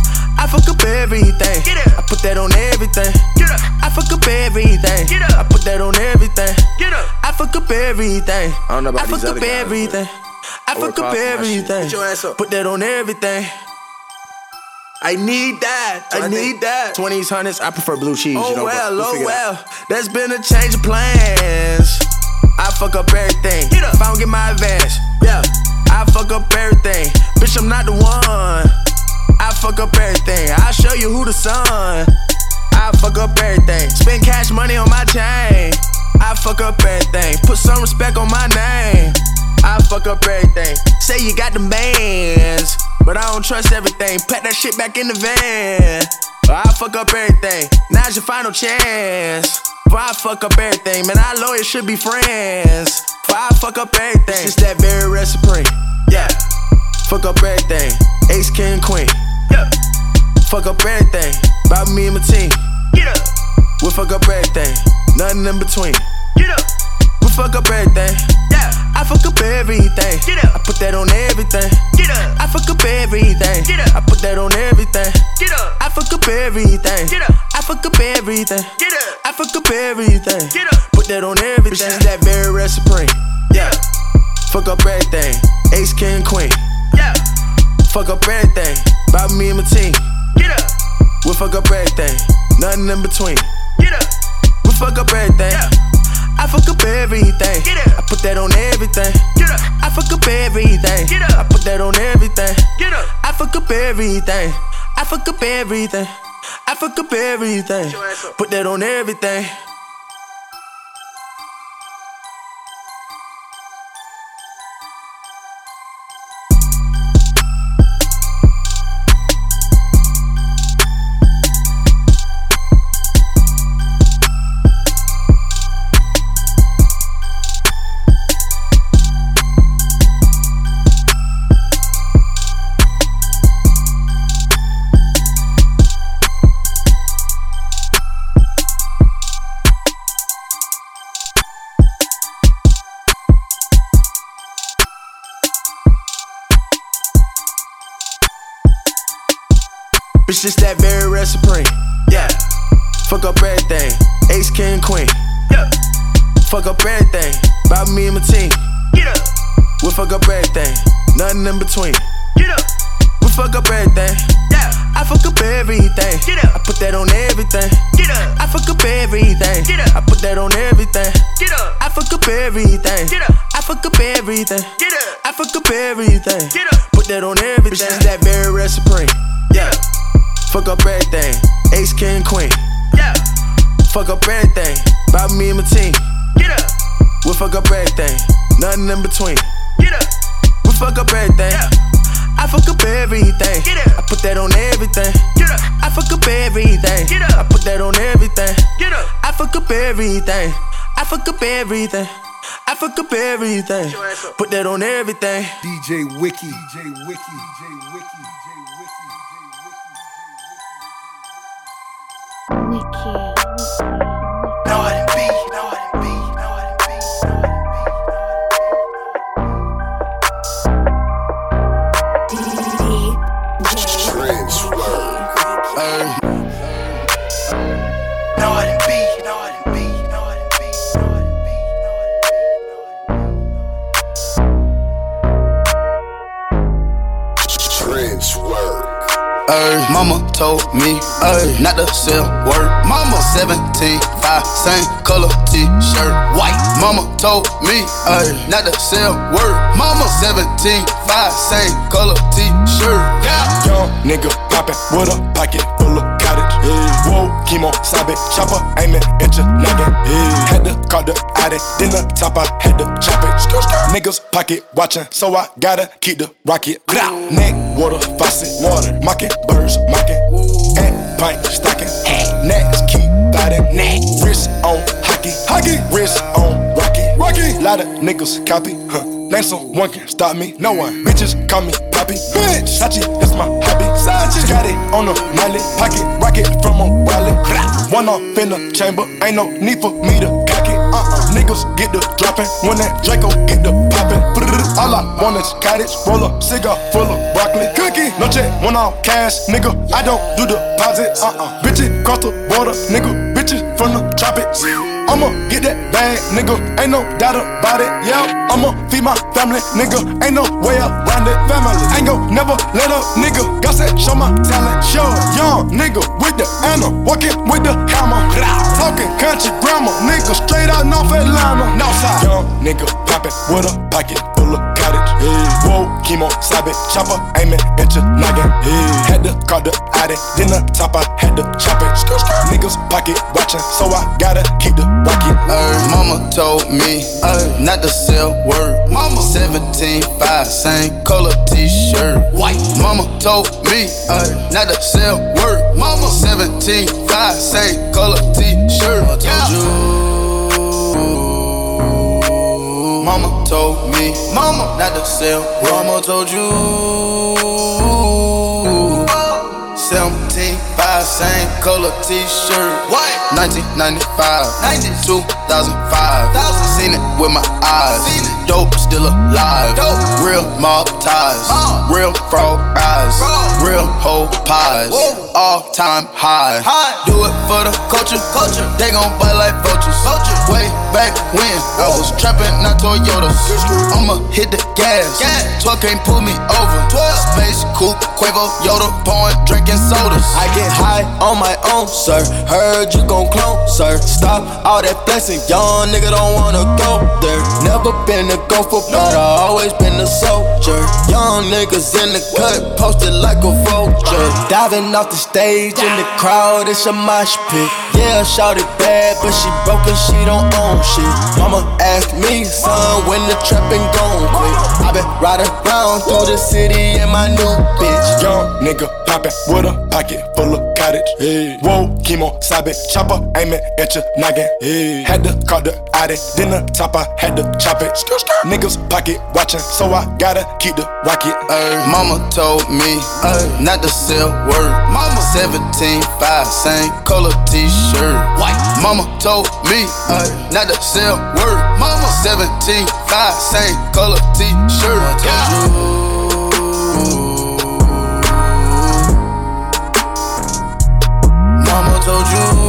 I fuck up everything. Get up. I put that on everything. Get up. I fuck up everything. Get up. I put that on everything. Get up. I fuck up everything. I don't know about I these fuck up guys, everything. I work fuck up hard for my shit. everything. Get your ass up. Put that on everything. I need that. I need that. 20s, hundreds, I prefer blue cheese. Oh you know, well, we'll oh figure it out. well. There's been a change of plans. I fuck up everything. Get up. If I don't get my advance, yeah. I fuck up everything. Bitch, I'm not the one. I fuck up everything. I'll show you who the son. I fuck up everything. Spend cash money on my chain. I fuck up everything. Put some respect on my name. I fuck up everything. Say you got the bands, but I don't trust everything. Pack that shit back in the van. I fuck up everything. Now's your final chance. Before I fuck up everything, man, our lawyers should be friends. Before I fuck up everything, it's that very supreme. Yeah. Fuck up everything. Ace, king, queen. Yeah. Fuck up everything. About me and my team. Get up. We fuck up everything. Nothing in between. Get up. We fuck up everything. Yeah. I fuck up everything. Get up. I put that on everything. Get up. I fuck up everything. Get up. I put that on everything. Get up. I fuck up everything. Get up. I fuck up everything. Get up. I fuck up everything. Get up. Put that on everything. Bitch, that very red supreme. Yeah. Fuck up everything. Ace, king, queen. Yeah. Fuck up everything. About me and my team. Get up. We fuck up everything. Nothing in between. Get up. We fuck up everything. Yeah. I fuck up everything. Get up. I put that on everything. Get up. I fuck up everything. Get up. I put that on everything. Get up. I fuck up everything. I fuck up everything. I fuck up everything. your ass up. Put that on everything. Up. I fuck up everything. Get up. I fuck up everything. Get up. I fuck up everything. Get up. Put that on everything. Bitch, that very supreme. Yeah. Fuck up everything. Ace, king, queen. Yeah. Fuck up everything. About me and my team. Get up. We fuck up everything. Nothing in between. Get up. We fuck up everything. Yeah. I fuck up everything. Get up. I put that on everything. Get up. I fuck up everything. Get up. I put that on everything. Get up. I fuck up everything. I fuck up everything. I fuck up everything. your ass up. Put that on everything. DJ Wiki. DJ Wiki. DJ Wiki. Northern B, Northern Mama told me ay, not to sell word. Mama 17, 5, same color t-shirt, white. Mama told me ay, not to sell word. Mama 17, 5, same color t-shirt. Yeah. Young nigga poppin' with a pocket full of cottage. Yeah. Whoa, chemo, sabe, chopper, aiming at your noggin. Yeah. Had to call the addy, then the top, I had to chop it. Niggas pocket watchin', so I gotta keep the rocket. Mm. Neck, water, faucet, water, mocking, birds, mocking. And pint, stocking, next, keep biting. Wrist on hockey, hockey, wrist on rocky, rocky. Lot of niggas copy, huh? Think someone can stop me? No one. Bitches call me Poppy. Bitch, Sachi, that's my hobby. Sachi. Got it on the Miley. Pocket rocket from a wallet. One off in the chamber. Ain't no need for me to. Niggas get the dropping when that Draco get the popping. All I want is cottage. Roll up, cigar full of broccoli. Cookie. No check, one off cash. Nigga, I don't do deposits. Uh-uh. Bitches cross the border. Nigga, bitches from the tropics. I'ma get that bag, nigga. Ain't no doubt about it. Yeah, I'ma feed my family, nigga. Ain't no way around it. Family, ain't gon' never let up, nigga. Got to show my talent. Show young nigga with the Anna, walking with the hammer. Talking country grammar, nigga. Straight out North Atlanta. Northside, young nigga poppin' with a pocket full of Yeah. Whoa, chemo, sabe, chopper, aiming your noggin. Yeah. Had to call the addy, then the top I had to chop it. Niggas pocket watching, so I gotta keep the rocket. Ay, mama told me ay, not to sell word. Mama 17, 5, same color t-shirt. White. Mama told me ay, not to sell word. Mama 17, 5, same color t-shirt. Mama told you. Mama told me, mama not to sell. Mama told you. 17, 5, same color t-shirt. White. 1995, 2005. Seen it with my eyes. Dope still alive. Dope. Real mob ties. Uh. Real frog eyes. Real whole pies. All time high. Do it for the culture. culture. They gon' bite like vultures. Way back when I was trapping, not Toyotas. I'ma hit the gas. 12 can't pull me over. 12. Space coupe, Quavo, Yoda, pouring, drinking sodas. I get high on my own, sir. Heard you gon' clone, sir. Stop all that flexing, young nigga don't wanna go there. Never been a gopher, but I always been the soldier. Young niggas in the cut, posted like a vulture. Diving off the stage in the crowd, it's a mosh pit. Yeah, shout it bad, but she broken, she don't own shit. Mama asked me, son, when the trapping gon' quit. I been riding around through the city in my new bitch. Young nigga poppin' with a pocket full of cottage. Hey. Whoa, chemo, sabe, chopper, aiming at your noggin. Hey. Had to call the addy, then the top I had to chop it. Niggas pocket watching, so I gotta keep the rocket. Ay, mama told me ay, not to sell word. Mama 17, 5, same color t-shirt. White. Mama told me ay, not to sell word. Mama 17, 5, same color t-shirt. Mama told you.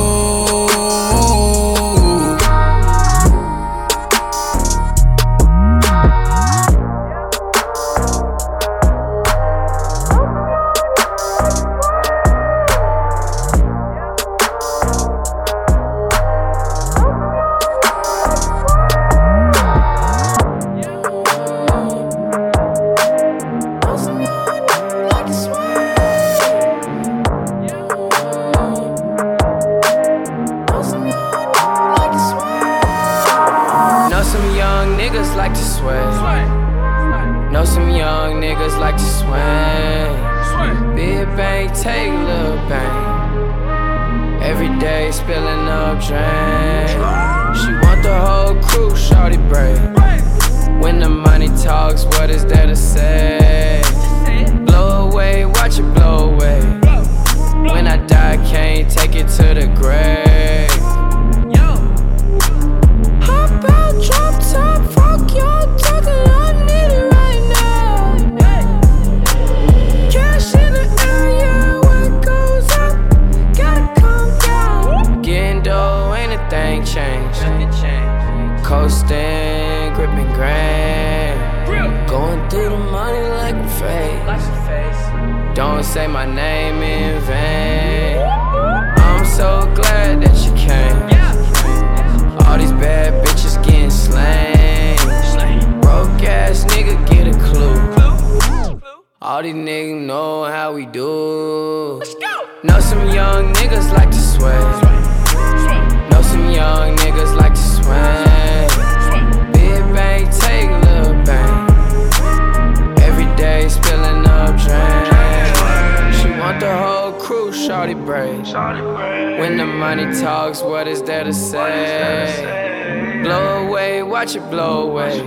Watch it blow away.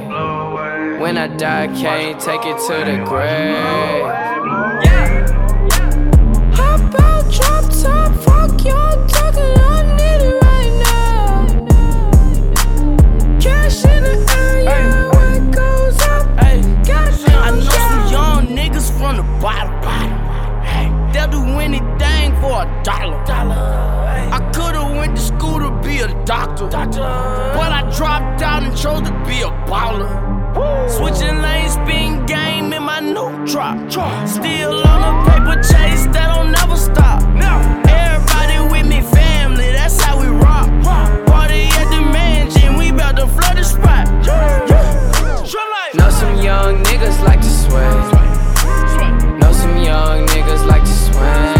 When I die, can't take it to the grave. Hop out, drop top, fuck y'all talking, I need it right now. Cash in the area, what goes up? I know some young niggas from the bottom. They'll do anything for a dollar. A doctor, but I dropped out and chose to be a baller. Switching lanes, spin game in my new drop. Still on a paper chase that don't never stop. Everybody with me, family, that's how we rock. Party at the mansion, we bout to flood the spot. Know some young niggas like to sway. Know some young niggas like to sway.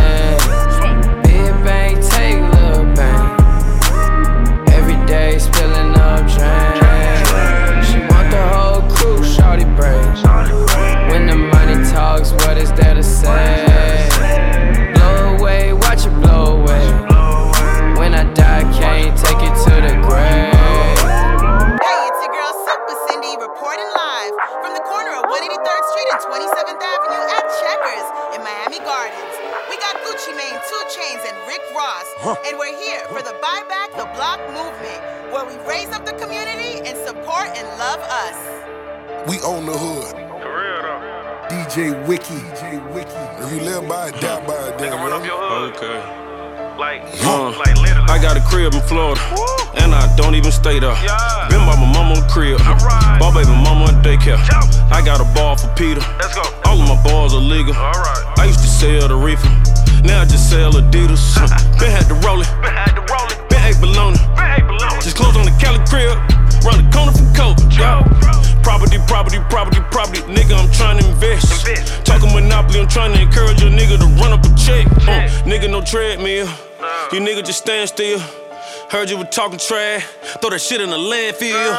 Just sell Adidas. Been had to roll it, been ate bologna. Just closed on the Cali crib, round the corner from Coke. Yeah. Property, property, property, property, nigga, I'm trying to invest. Talking Monopoly, I'm trying to encourage a nigga to run up a check. Uh, nigga, no treadmill. You nigga just stand still. Heard you were talking trash. Throw that shit in the landfill.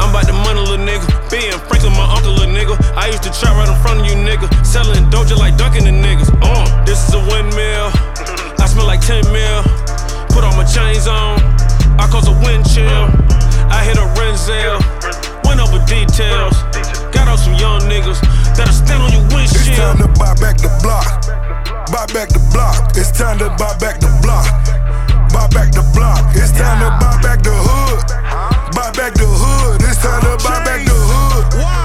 I'm about the money, little nigga. Being nigga. I used to trap right in front of you, nigga. Selling doja like dunking the niggas. Uh, this is a windmill. I smell like 10 mil. Put all my chains on. I cause a wind chill. I hit a Renzel. Went over details. Got out some young niggas that'll stand on your windshield. It's time to buy back the block. Buy back the block. It's time to buy back the block. Buy back the block. It's time to buy back the hood. Buy back the hood. It's time to buy back the hood.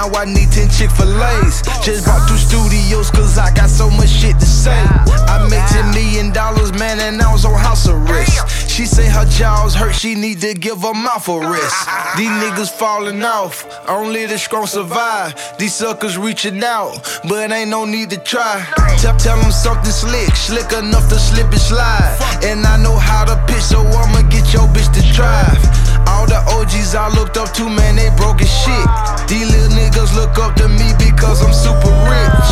Now I need 10 Chick fil A's. Just bought two studios, cause I got so much shit to say. I made 10 million dollars, man, and I was on house arrest. She say her jaws hurt, she need to give her mouth a rest. These niggas falling off, only the strong survive. These suckers reaching out, but ain't no need to try. Tell, tell them something slick, slick enough to slip and slide. And I know how to pitch, so I'ma get your bitch to drive. All the OGs I looked up to, man, they broke as shit. These little niggas look up to me because I'm super rich.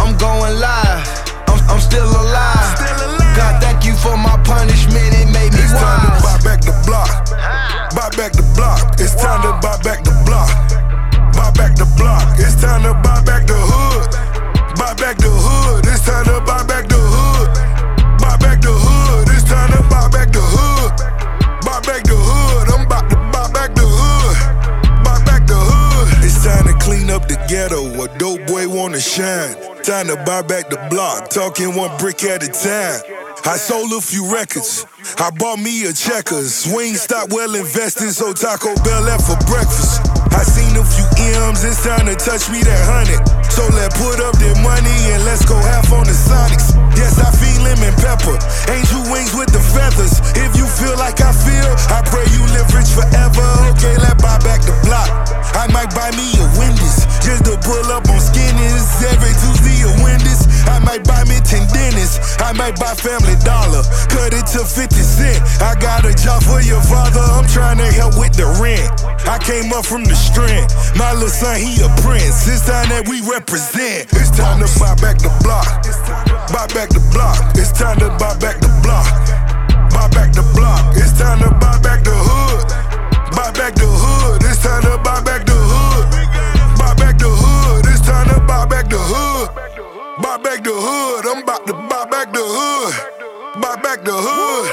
I'm going live, I'm, I'm still alive. God, thank you for my punishment, it made me It's time to buy back the block. Buy back the block. It's time to buy back the block. Buy back the block. It's time to buy back the hood. Buy back the hood. It's time to buy back the hood. Up the ghetto. A dope boy wanna shine. Time to buy back the block. Talking one brick at a time. I sold a few records. I bought me a checkers. Swing stock well invested, so Taco Bell left for breakfast. I seen a few M's, it's time to touch me that hundred. So let put up that money and let's go half on the Sonics. Yes, I feel lemon pepper, angel wings with the feathers. If you feel like I feel, I pray you live rich forever. Okay, let buy back the block. I might buy me a Wendy's just to pull up on skinnies every Tuesday or Wendy's. I might buy me 10 dentists. I might buy Family Dollar, cut it to 50 cent. I got a job for your father, I'm trying to help with the rent. I came up from the strength. My little son, he a prince. It's time that we represent. It's time to buy back the block. Buy back the block. It's time to buy back the block. Buy back the block. It's time to buy back the hood. Buy back the hood. It's time to buy back the back the hood. I'm about to buy back the hood. Buy back the hood.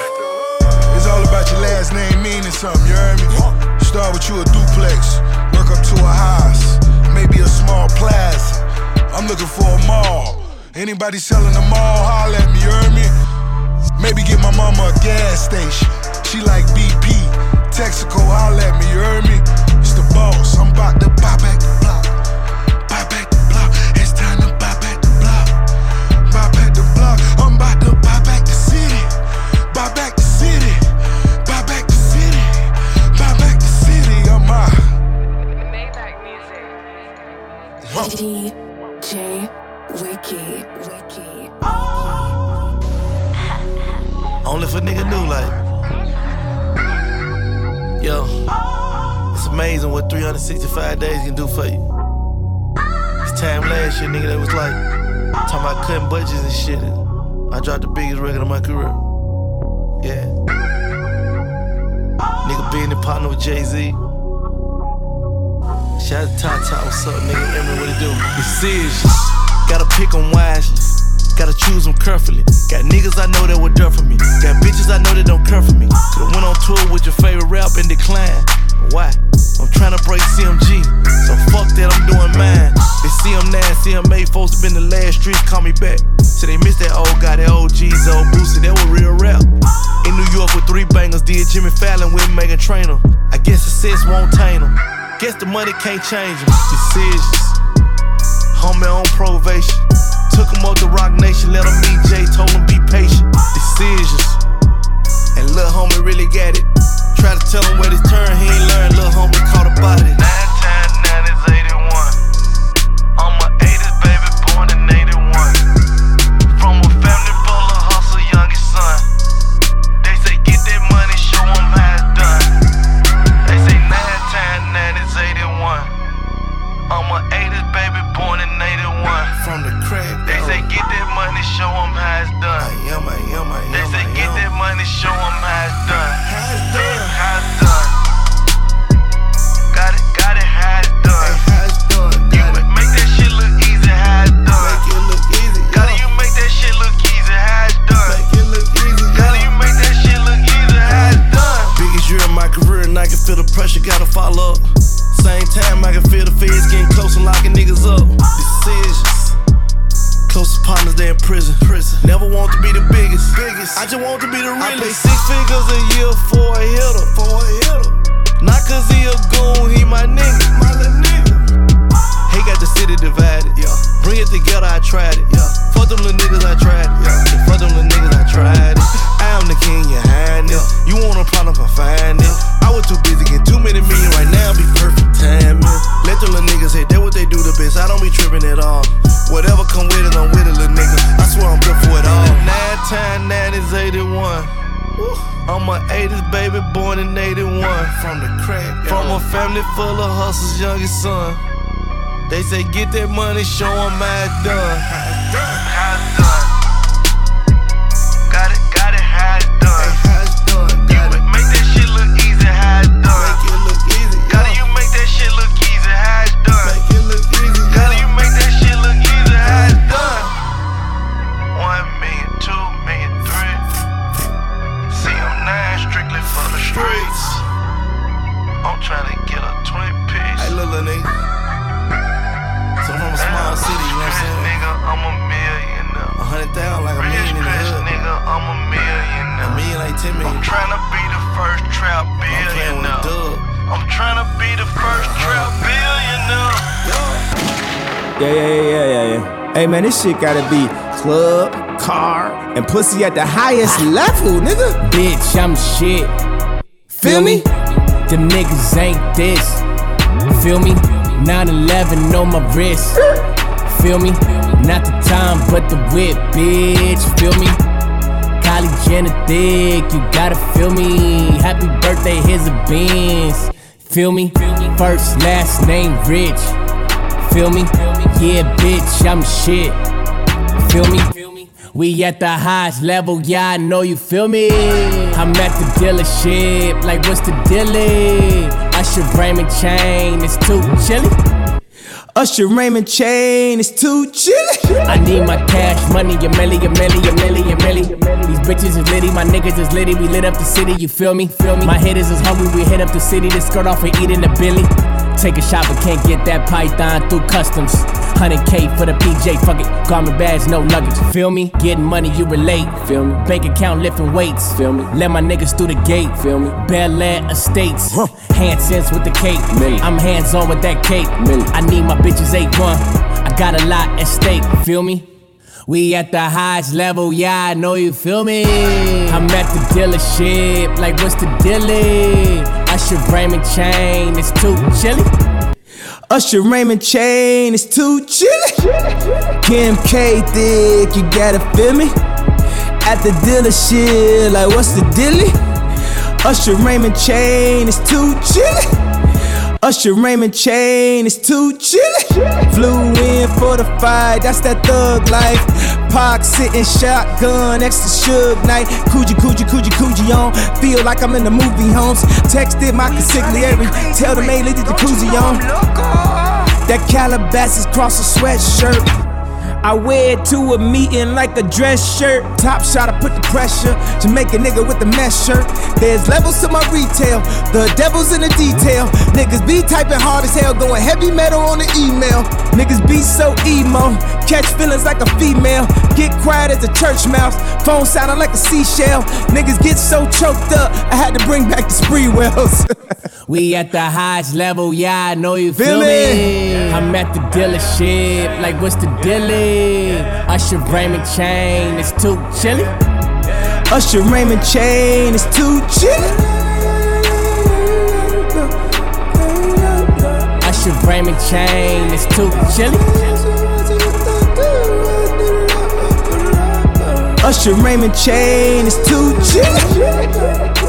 It's all about your last name meaning something, you heard me? Start with you a duplex, work up to a house, maybe a small plaza. I'm looking for a mall. Anybody selling a mall, holler at me, you heard me? Maybe get my mama a gas station. She like BP, Texaco, holler at me, you heard me? It's the boss, I'm about to buy back the block. Block, I'm about to buy back the city. Buy back the city. Buy back the city. Buy back the city, I'm out. DJ Wiki. Wiki. Only if a nigga knew, like. Yo, it's amazing what 365 days can do for you. This time last year, nigga, that was like talking about cutting budgets and shit. I dropped the biggest record of my career. Yeah. Nigga being the partner with Jay Z. Shout out to Tata, what's up, nigga? Emily, what it do? Decisions. Gotta pick 'em wisely. Gotta choose them carefully. Got niggas I know that would dare for me. Got bitches I know that don't care for me. Could've went on tour with your favorite rap and declined. But why? I'm tryna break CMG. So fuck that, I'm doing mine. They CM9, CM8 folks been the last streets, call me back. So they miss that old guy, that old G's, old Boosie, that was real rap. In New York with three bangers, did Jimmy Fallon with Meghan Trainor. I guess success won't taint them. Guess the money can't change them. Decisions. Homie on probation. Took him up to Roc Nation, let him meet Jay, told him be patient. Decisions. And lil' homie really got it. Try to tell him where his turn, he ain't learned. Lil' homie caught about it. Nine times nine is 81. I'm a 80s baby, born in 81. Locking niggas up. Decisions. Closest partners, they in prison. Prison. Never want to be the biggest. Biggest. I just want to be the realest. I pay six figures a year for a hitter. For a hitter. Not cause he a goon, he my nigga. My little nigga. He got the city divided. Yeah. Bring it together, I tried it. Yeah. Fuck them little niggas, I tried it. A 80s baby, born in 81. From the crack. From a family full of hustlers, youngest son. They say get that money, show 'em how it's done. Man, this shit gotta be club, car, and pussy at the highest ah. level, nigga. Bitch, I'm shit. Feel me? Them niggas ain't this. Feel me? 911 on my wrist. Feel me? Not the time, but the whip, bitch. Feel me? Kylie Jenner thick, you gotta feel me. Happy birthday, here's a Benz. Feel me? First, last name, rich. Feel me? Yeah, bitch, I'm shit. Feel me? We at the highest level, yeah, I know you feel me. I'm at the dealership, like what's the dealie? Usher Raymond chain, it's too chilly. Usher Raymond chain is too chilly. I need my cash, money, a milli, a milli, a milli, a milli. These bitches is litty, my niggas is litty. We lit up the city, you feel me? Feel me? My hitters is hungry, we hit up the city to skirt off and eat in the Billy. Take a shot, but can't get that python through customs. 100K for the PJ, fuck it. Garment bags, no luggage. Feel me? Getting money, you relate. Feel me? Bank account lifting weights. Feel me? Let my niggas through the gate. Feel me? Bel Air Estates. Hansons with the cake. I'm hands on with that cake. I need my bitches 8 1. I got a lot at stake. Feel me? We at the highest level, yeah, I know you feel me. I'm at the dealership, like what's the dealie? Usher Raymond chain, it's too chilly. Usher Raymond chain is too chilly. Kim K thick, you gotta feel me. At the dealership, like what's the dilly? Usher Raymond chain is too chilly. Usher Raymond chain is too chilly. Flew in for the fight, that's that thug life. Pac sitting shotgun next to Suge Knight. Coochie, coochie, coochie, coochie on. Feel like I'm in the movie homes. Texted my consigliere, tell the maid leave the jacuzzi on. That Calabasas cross a sweatshirt. I wear it to a meeting like a dress shirt. Top shot, I put the pressure. Jamaican nigga with the mesh shirt. There's levels to my retail. The devil's in the detail. Niggas be typing hard as hell, going heavy metal on the email. Niggas be so emo. Catch feelings like a female. Get quiet as a church mouse. Phone sounding like a seashell. Niggas get so choked up, I had to bring back the Sprewells. we at the highest level, yeah, I know you feel, Feel me? me. I'm at the dealership, like what's the dilly? Usher Raymond chain, it's too chilly. Usher Raymond chain it's too chilly. Usher Raymond chain, it's too chilly. Usher Raymond chain is too chilly.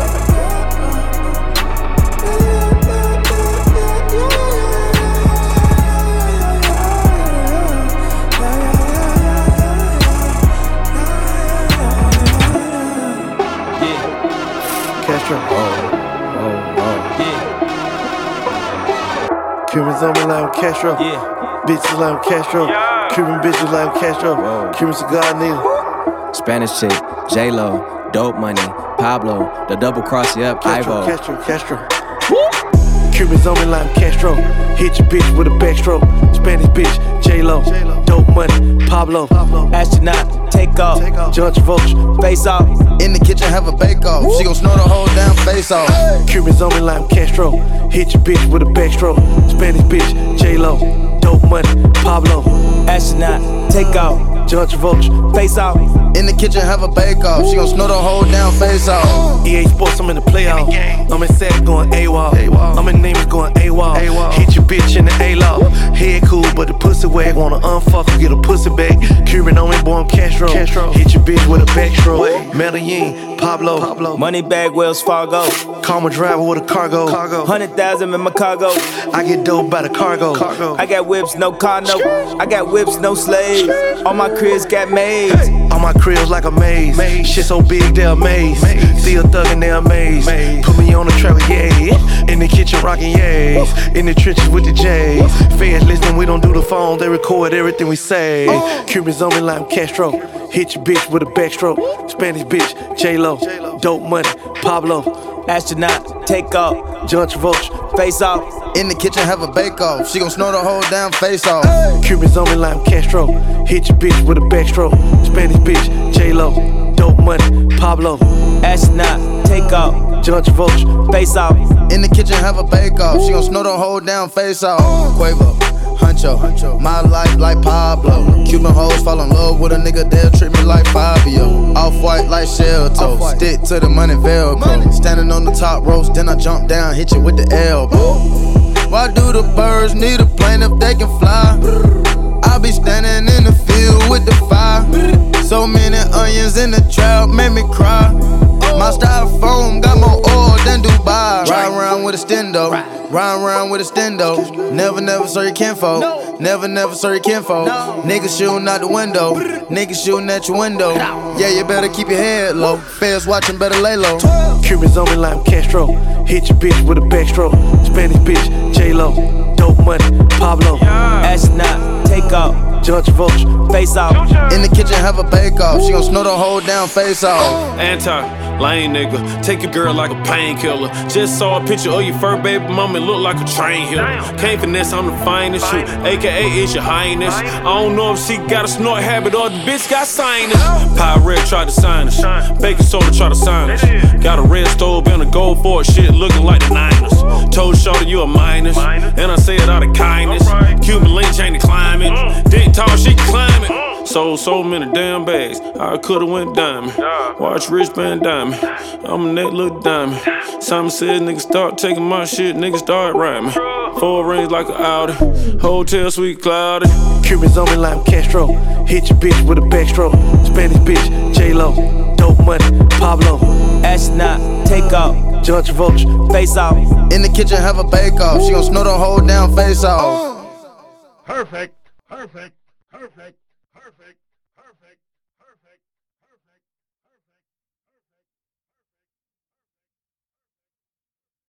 Castro. Oh, oh, oh. Yeah. Cuban zombie like Castro. Yeah. Bitches like Castro. Cuban bitches like Castro. Cuban cigar nigga. Spanish chick, J Lo, Dope Money, Pablo, the double cross you up, Castro, Ivo. Castro, Castro. Cuban zombie like Castro. Hit your bitch with a backstroke. Spanish bitch, J Lo. Dope money, Pablo. Astronaut, take off. John Travolta. Face off. In the kitchen, have a bake off. She gon' snort the whole damn face off. Cuban zombie like Castro. Hit your bitch with a backstroke. Spanish bitch, J Lo. Dope money, Pablo. Astronaut, take off. John Travolta. Face off. In the kitchen, have a bake off. She gon' snort the whole damn face off. EA Sports, I'm in the playoff. I'm in Saks going AWOL. I'm in Neiman's going AWOL. Hit your bitch in the A-Law. Head cool, but the pussy wag. Wanna unfuck her, get a pussy back. Cuban on me, boy, I'm Castro. Hit your bitch with a backstroke. Medellin, Pablo. Pablo. Money bag, Wells Fargo. Call my driver with a cargo. cargo. Hundred thousand in my cargo. I get dope by the cargo. I got whips, no car, no. I got whips, no slaves. All my cribs got maids. All my cribs like a maze. maze. Shit so big, they're amazed. Still thuggin', they're amazed. Maze. Put me on the track, yeah. In the kitchen, rockin' yays. In the trenches with the J's. Feds listen, we don't do the phone, they record everything we say. Oh. Cubans on me like I'm Castro. Hit your bitch with a backstroke. Spanish bitch, J Lo. Dope money, Pablo. Astronaut, take off. John Travolta. Face off. In the kitchen, have a bake off. She gon' snort the whole damn face off. Cubans on me like I'm Castro. Hit your bitch with a backstroke. Spanish bitch, J Lo. Dope money, Pablo. Astronaut, take off. John Travolta. Face off. In the kitchen, have a bake off. She gon' snort the whole damn face off. Quavo. Huncho, my life like Pablo. Cuban hoes fall in love with a nigga, they'll Like shell toe, stick to the money Velcro. Standing on the top ropes, then I jump down, hit you with the elbow. Why do the birds need a plane if they can fly? I be standing in the field with the fire. So many onions in the trap made me cry. My styrofoam got more oil than Dubai. Ride around with a stendo, ride around with a stendo. Never, never saw your kinfolk. Never, never sorry kinfolk. Niggas shooting out the window. Niggas shooting at your window. Yeah, you better keep your head low. Fans watching, better lay low. Cubans on me like Castro. Hit your bitch with a backstroke. Spanish bitch, J Lo. Dope money, Pablo. Astronaut, take off. Judge Vulture, face off. In the kitchen, have a bake off. She gon' snow the whole down face off. Anti lame nigga, take your girl like a painkiller. Just saw a picture of your fur baby mama, look like a train hitter. Can't finesse, I'm the finest shit. AKA is your highness. I don't know if she got a snort habit or the bitch got sinus. Pirate tried to sign us. Baking soda tried to sign us. Got a red stove and a gold for shit looking like the Niners. Told Shorty you a minus, and I say it out of kindness. Cuban link ain't the climate. Didn't she climb it. Sold so many damn bags, I could've went diamond. Watch wristband diamond, I'm a net little diamond. Simon said niggas start taking my shit, niggas start rhyming. Four rings like an Audi, hotel suite cloudy. Cubans on me like Castro. Hit your bitch with a backstroke. Spanish bitch, J Lo. Dope money, Pablo. Astronaut, take off. John Travolta, face off. In the kitchen, have a bake off. She gon' snow the whole damn face off. Perfect, perfect, perfect.